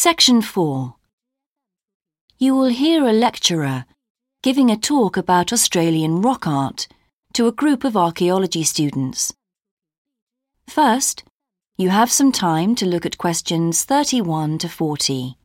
Section 4 You will hear a lecturer giving a talk about Australian rock art to a group of archaeology students. First, you have some time to look at questions 31 to 40.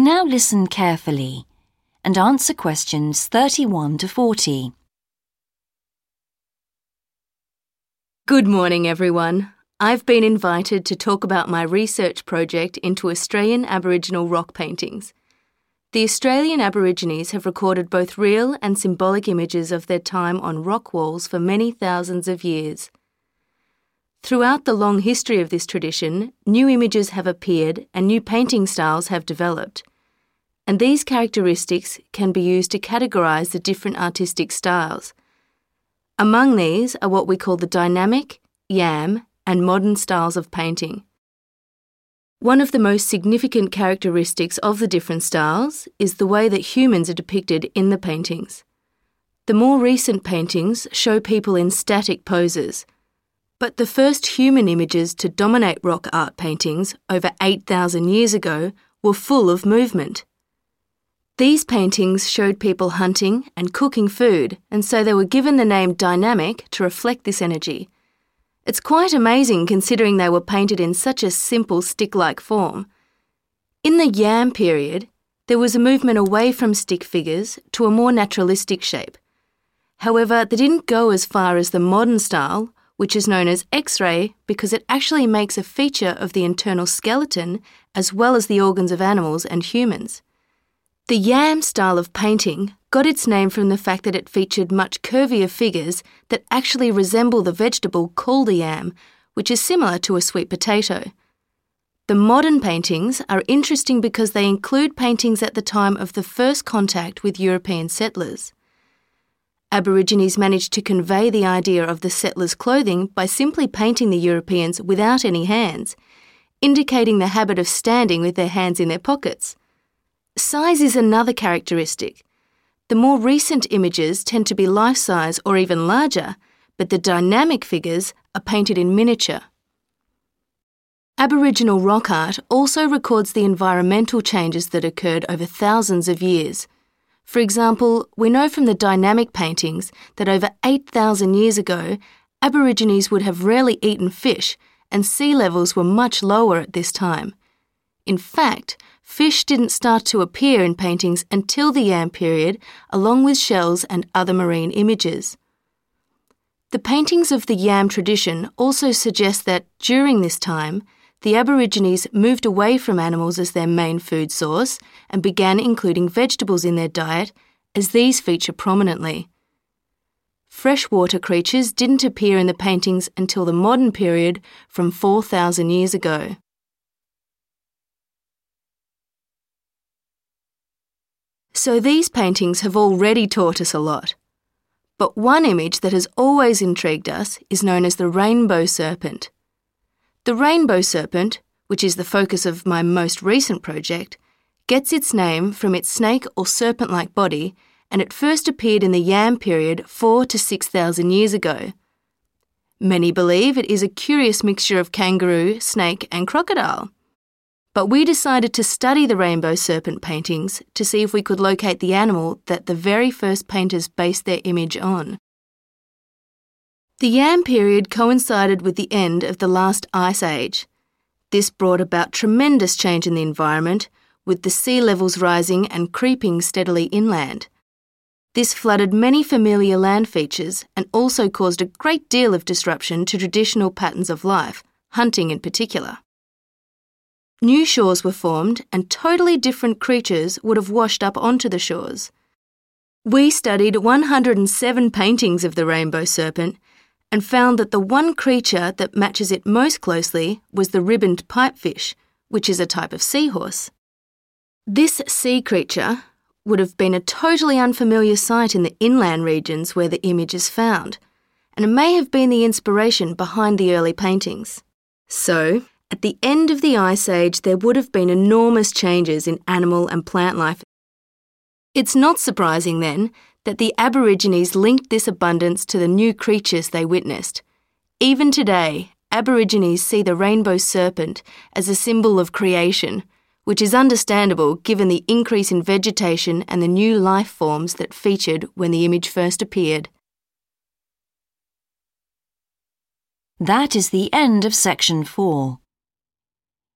Now listen carefully and answer questions 31 to 40. Good morning, everyone. I've been invited to talk about my research project into Australian Aboriginal rock paintings. The Australian Aborigines have recorded both real and symbolic images of their time on rock walls for many thousands of years. Throughout the long history of this tradition, new images have appeared and new painting styles have developed. And these characteristics can be used to categorise the different artistic styles. Among these are what we call the dynamic, yam, and modern styles of painting. One of the most significant characteristics of the different styles is the way that humans are depicted in the paintings. The more recent paintings show people in static poses but the first human images to dominate rock art paintings over 8,000 years ago were full of movement. These paintings showed people hunting and cooking food, and so they were given the name dynamic to reflect this energy. It's quite amazing considering they were painted in such a simple stick like form. In the Yam period, there was a movement away from stick figures to a more naturalistic shape. However, they didn't go as far as the modern style which is known as X ray because it actually makes a feature of the internal skeleton as well as the organs of animals and humans. The yam style of painting got its name from the fact that it featured much curvier figures that actually resemble the vegetable called a yam, which is similar to a sweet potato. The modern paintings are interesting because they include paintings at the time of the first contact with European settlers. Aborigines managed to convey the idea of the settlers' clothing by simply painting the Europeans without any hands, indicating the habit of standing with their hands in their pockets. Size is another characteristic. The more recent images tend to be life size or even larger, but the dynamic figures are painted in miniature. Aboriginal rock art also records the environmental changes that occurred over thousands of years. For example, we know from the dynamic paintings that over 8,000 years ago, Aborigines would have rarely eaten fish and sea levels were much lower at this time. In fact, fish didn't start to appear in paintings until the Yam period, along with shells and other marine images. The paintings of the Yam tradition also suggest that during this time, the Aborigines moved away from animals as their main food source and began including vegetables in their diet, as these feature prominently. Freshwater creatures didn't appear in the paintings until the modern period from 4,000 years ago. So these paintings have already taught us a lot. But one image that has always intrigued us is known as the rainbow serpent. The rainbow serpent, which is the focus of my most recent project, gets its name from its snake or serpent like body, and it first appeared in the Yam period 4 to 6,000 years ago. Many believe it is a curious mixture of kangaroo, snake, and crocodile. But we decided to study the rainbow serpent paintings to see if we could locate the animal that the very first painters based their image on. The Yam period coincided with the end of the last ice age. This brought about tremendous change in the environment, with the sea levels rising and creeping steadily inland. This flooded many familiar land features and also caused a great deal of disruption to traditional patterns of life, hunting in particular. New shores were formed and totally different creatures would have washed up onto the shores. We studied 107 paintings of the rainbow serpent and found that the one creature that matches it most closely was the ribboned pipefish, which is a type of seahorse. This sea creature would have been a totally unfamiliar sight in the inland regions where the image is found, and it may have been the inspiration behind the early paintings. So, at the end of the Ice Age, there would have been enormous changes in animal and plant life. It's not surprising, then, that the Aborigines linked this abundance to the new creatures they witnessed. Even today, Aborigines see the rainbow serpent as a symbol of creation, which is understandable given the increase in vegetation and the new life forms that featured when the image first appeared. That is the end of section 4.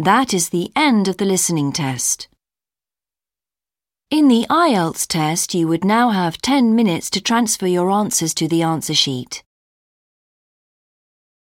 That is the end of the listening test. In the IELTS test, you would now have 10 minutes to transfer your answers to the answer sheet.